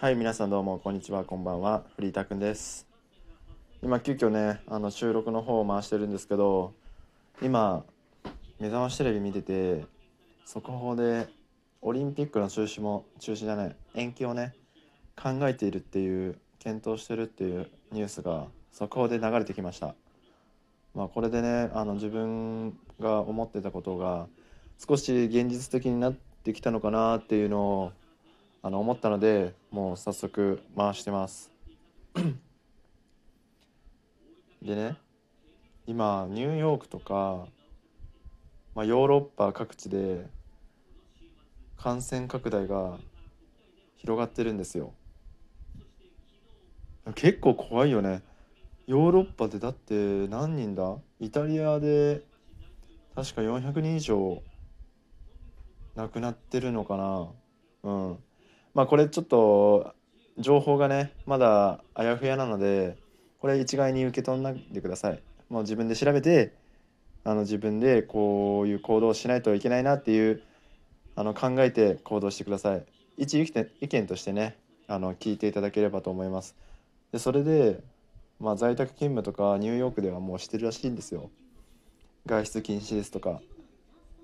はい、皆さんどうもこんにちは、こんばんは、フリータくんです。今急遽ね、あの収録の方を回してるんですけど、今目覚ましテレビ見てて、速報でオリンピックの中止も中止じゃない、延期をね考えているっていう検討してるっていうニュースが速報で流れてきました。まあこれでね、あの自分が思ってたことが少し現実的になってきたのかなっていうのをあの思ったのでもう早速回してます。でね今ニューヨークとか、まあ、ヨーロッパ各地で感染拡大が広がってるんですよ。結構怖いよね。ヨーロッパでだって何人だ？イタリアで確か400人以上亡くなってるのかな。うん。まあこれちょっと情報がねまだあやふやなのでこれ一概に受け取らないでください。もう自分で調べてあの自分でこういう行動をしないといけないなっていうあの考えて行動してください。一意見としてねあの聞いていただければと思います。でそれで、まあ、在宅勤務とかニューヨークではもうしてるらしいんですよ。外出禁止ですとか。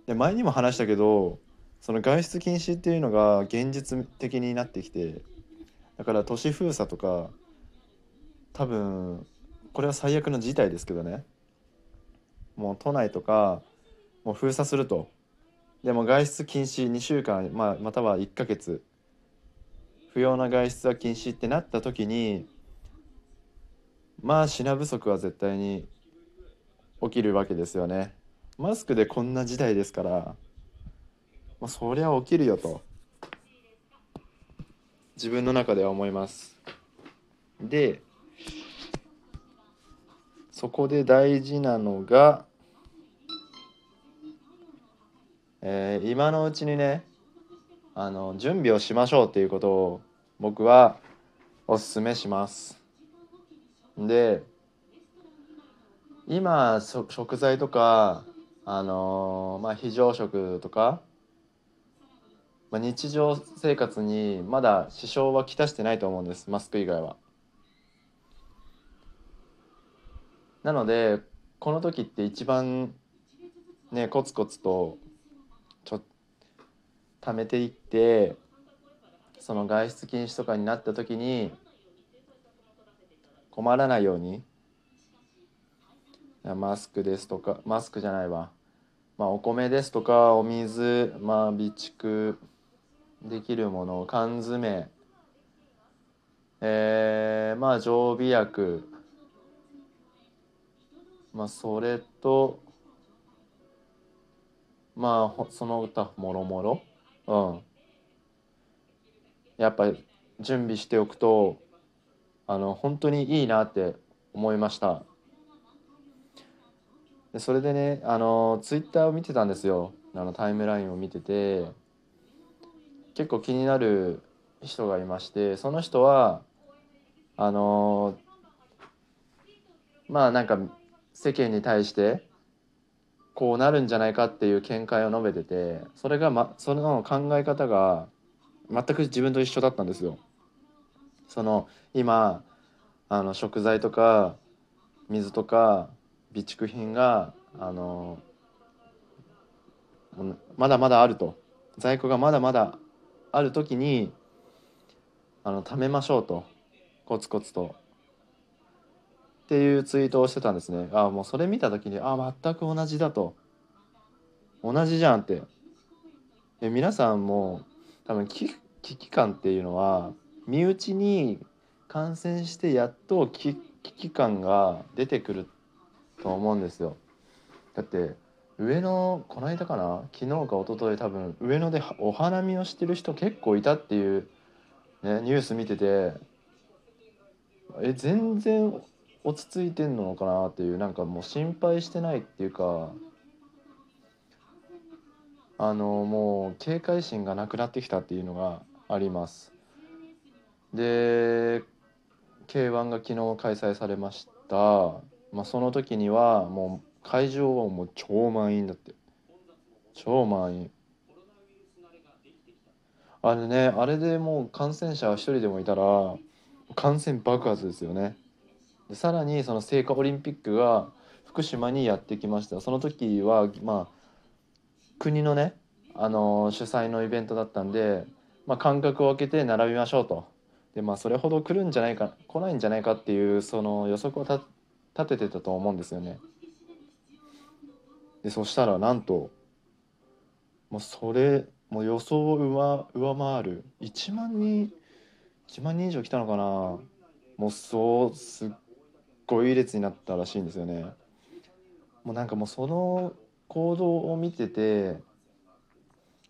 で前にも話したけどその外出禁止っていうのが現実的になってきてだから都市封鎖とか多分これは最悪の事態ですけどね。もう都内とかもう封鎖すると。でも外出禁止2週間、まあ、または1ヶ月。不要な外出は禁止ってなった時にまあ品不足は絶対に起きるわけですよね。マスクでこんな時代ですからまあ、そりゃ起きるよと。自分の中では思います。でそこで大事なのが、えー今のうちにねあの準備をしましょうっていうことを僕はおすすめします。で今食材とかあのーまあ非常食とかまあ、日常生活にまだ支障はきたしてないと思うんですマスク以外は。なのでこの時って一番ねコツコツとちょ貯めていってその外出禁止とかになった時に困らないようにマスクですとかマスクじゃないわまあお米ですとかお水まあ備蓄できるもの缶詰。えー、まあ常備薬。まあそれとまあその他もろもろ。うん。やっぱ準備しておくとあの本当にいいなって思いました。でそれでねあのツイッターを見てたんですよ。あのタイムラインを見てて。結構気になる人がいましてその人はあのまあなんか世間に対してこうなるんじゃないかっていう見解を述べててそれが、ま、その考え方が全く自分と一緒だったんですよ。その今あの食材とか水とか備蓄品があのまだまだあると在庫がまだまだある時にあの貯めましょうと。コツコツと。っていうツイートをしてたんですね。ああもうそれ見た時にあ全く同じだと。同じじゃんって。で皆さんも多分危危機感っていうのは身内に感染してやっと危危機感が出てくると思うんですよ。だって上野この間かな？昨日か一昨日多分上野でお花見をしてる人結構いたっていう、ね、ニュース見ててえ全然落ち着いてんのかなっていうなんかもう心配してないっていうかあのもう警戒心がなくなってきたっていうのがあります。で K1 が昨日開催されました、まあ、その時にはもう会場はもう超満員だって。超満員。あれねあれでもう感染者一人でもいたら感染爆発ですよね。でさらにその聖火オリンピックが福島にやってきました。その時はまあ国のねあの主催のイベントだったんで、まあ、間隔を空けて並びましょうと。でまあそれほど来るんじゃないか来ないんじゃないかっていうその予測を立ててたと思うんですよね。でそしたらなんともうそれもう予想を上上回る。1万人1万人以上来たのかな。もうそうすっごい列になったらしいんですよね。もうなんかもうその行動を見てて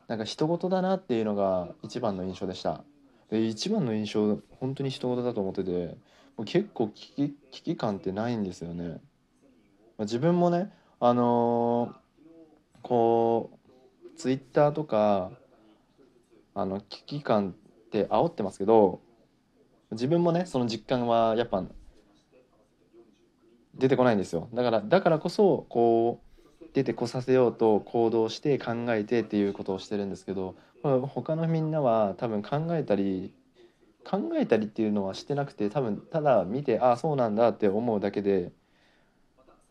なんか人事だなっていうのが一番の印象でした。で一番の印象本当に人事だと思っててもう結構危機危機感ってないんですよね、まあ、自分もねあのー、こうツイッターとかあの危機感って煽ってますけど自分もねその実感はやっぱ出てこないんですよ。だからだからこそこう出てこさせようと行動して考えてっていうことをしてるんですけど他のみんなは多分考えたり考えたりっていうのはしてなくて多分ただ見てああそうなんだって思うだけで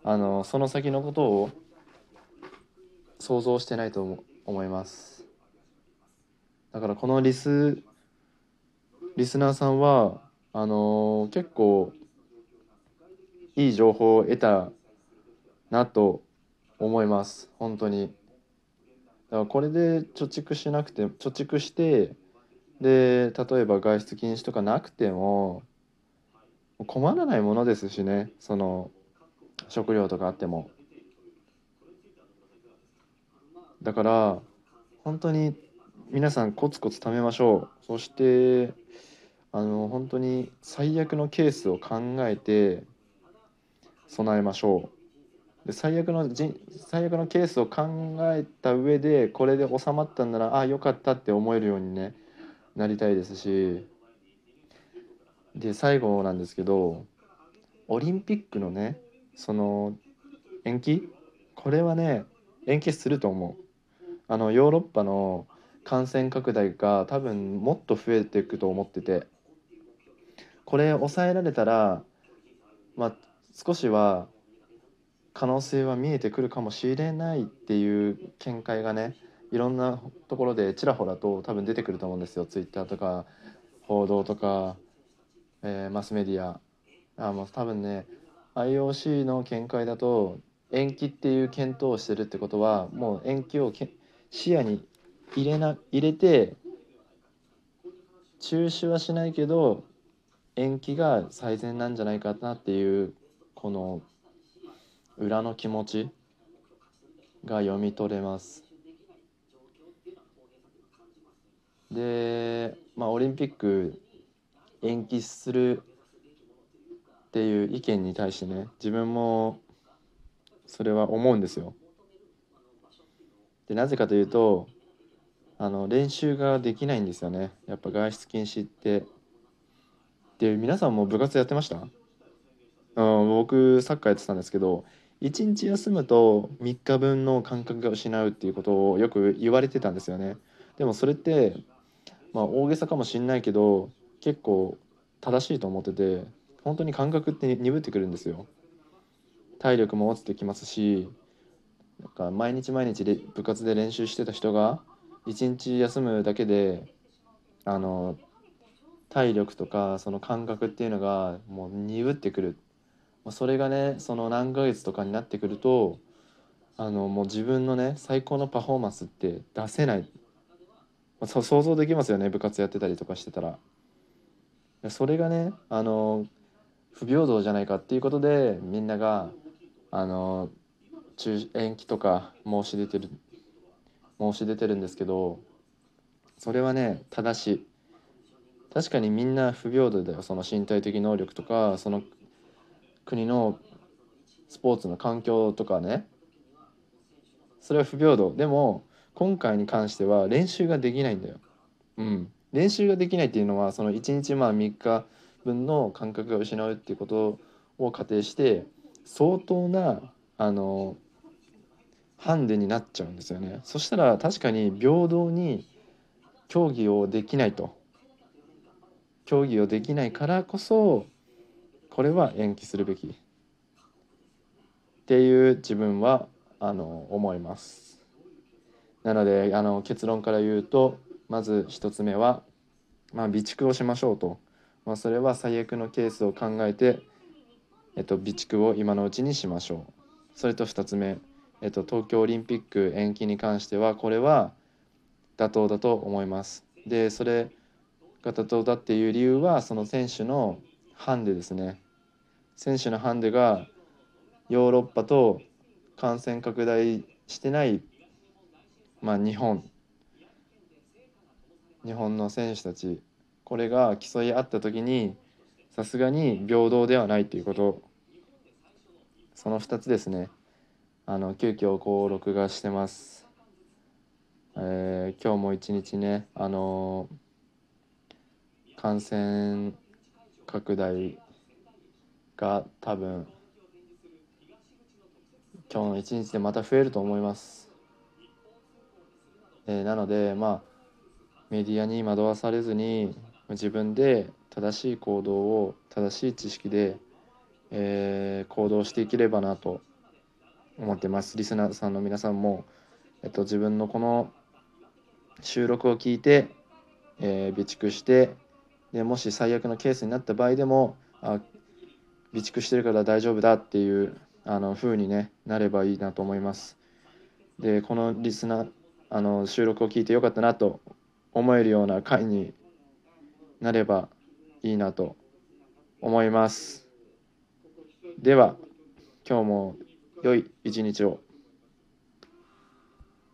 あのその先のことを想像してないと思います。だからこのリスリスナーさんはあの結構いい情報を得たなと思います。本当に。だからこれで貯蓄しなくて貯蓄してで例えば外出禁止とかなくても困らないものですしね。その食料とかあっても。だから本当に皆さんコツコツ貯めましょう。そしてあの本当に最悪のケースを考えて備えましょう。で最悪のじ最悪のケースを考えた上でこれで収まったんならああよかったって思えるようにねなりたいですし。で最後なんですけどオリンピックのねその延期？これはね延期すると思う。あのヨーロッパの感染拡大が多分もっと増えていくと思ってて。これ抑えられたらまあ少しは可能性は見えてくるかもしれないっていう見解がねいろんなところでちらほらと多分出てくると思うんですよ。ツイッターとか報道とか、えー、マスメディア。あもう多分ね IOC の見解だと延期っていう検討をしてるってことはもう延期をけ視野に入れな入れて中止はしないけど延期が最善なんじゃないかなっていうこの裏の気持ちが読み取れます。でまあオリンピック延期するっていう意見に対してね自分もそれは思うんですよ。でなぜかというとあの練習ができないんですよね。やっぱ外出禁止って。で皆さんも部活やってました？僕サッカーやってたんですけど1日休むと3日分の感覚が失うっていうことをよく言われてたんですよね。でもそれってまあ大げさかもしんないけど結構正しいと思ってて本当に感覚って鈍ってくるんですよ。体力も落ちてきますしなんか毎日毎日で部活で練習してた人が1日休むだけであの体力とかその感覚っていうのがもう鈍ってくる。それがねその何ヶ月とかになってくるとあのもう自分のね最高のパフォーマンスって出せない、まあ、想像できますよね部活やってたりとかしてたら。それがねあの不平等じゃないかっていうことでみんながあの中延期とか申し出てる申し出てるんですけどそれはね正しい。確かにみんな不平等だよ。その身体的能力とかその国のスポーツの環境とかね。それは不平等。でも今回に関しては練習ができないんだよ。うん、練習ができないっていうのはその1日まあ3日分の感覚が失うっていうことを仮定して相当なあのハンデになっちゃうんですよね。そしたら確かに平等に競技をできないと。競技をできないからこそこれは延期するべき。っていう自分はあの思います。なのであの結論から言うとまず1つ目は、まあ、備蓄をしましょうと、まあ、それは最悪のケースを考えて、えっと、備蓄を今のうちにしましょう。それと2つ目、えっと、東京オリンピック延期に関してはこれは妥当だと思います。でそれが妥当だっていう理由はその選手のハンデですね。選手のハンデがヨーロッパと感染拡大してないまあ日本。日本の選手たち。これが競い合った時にさすがに平等ではないということ。その2つですね。あの急遽こう録画してます、えー、今日も一日ねあのー、感染拡大が多分今日の一日でまた増えると思います、えー、なのでまあメディアに惑わされずに自分で正しい行動を正しい知識で、えー、行動していければなと思ってますリスナーさんの皆さんも、えっと、自分のこの収録を聞いて、えー、備蓄してでもし最悪のケースになった場合でもあ備蓄してるから大丈夫だっていうあの風に、ね、なればいいなと思います。でこのリスナーあの収録を聞いてよかったなと思えるような回になればいいなと思います。では今日も良い一日を。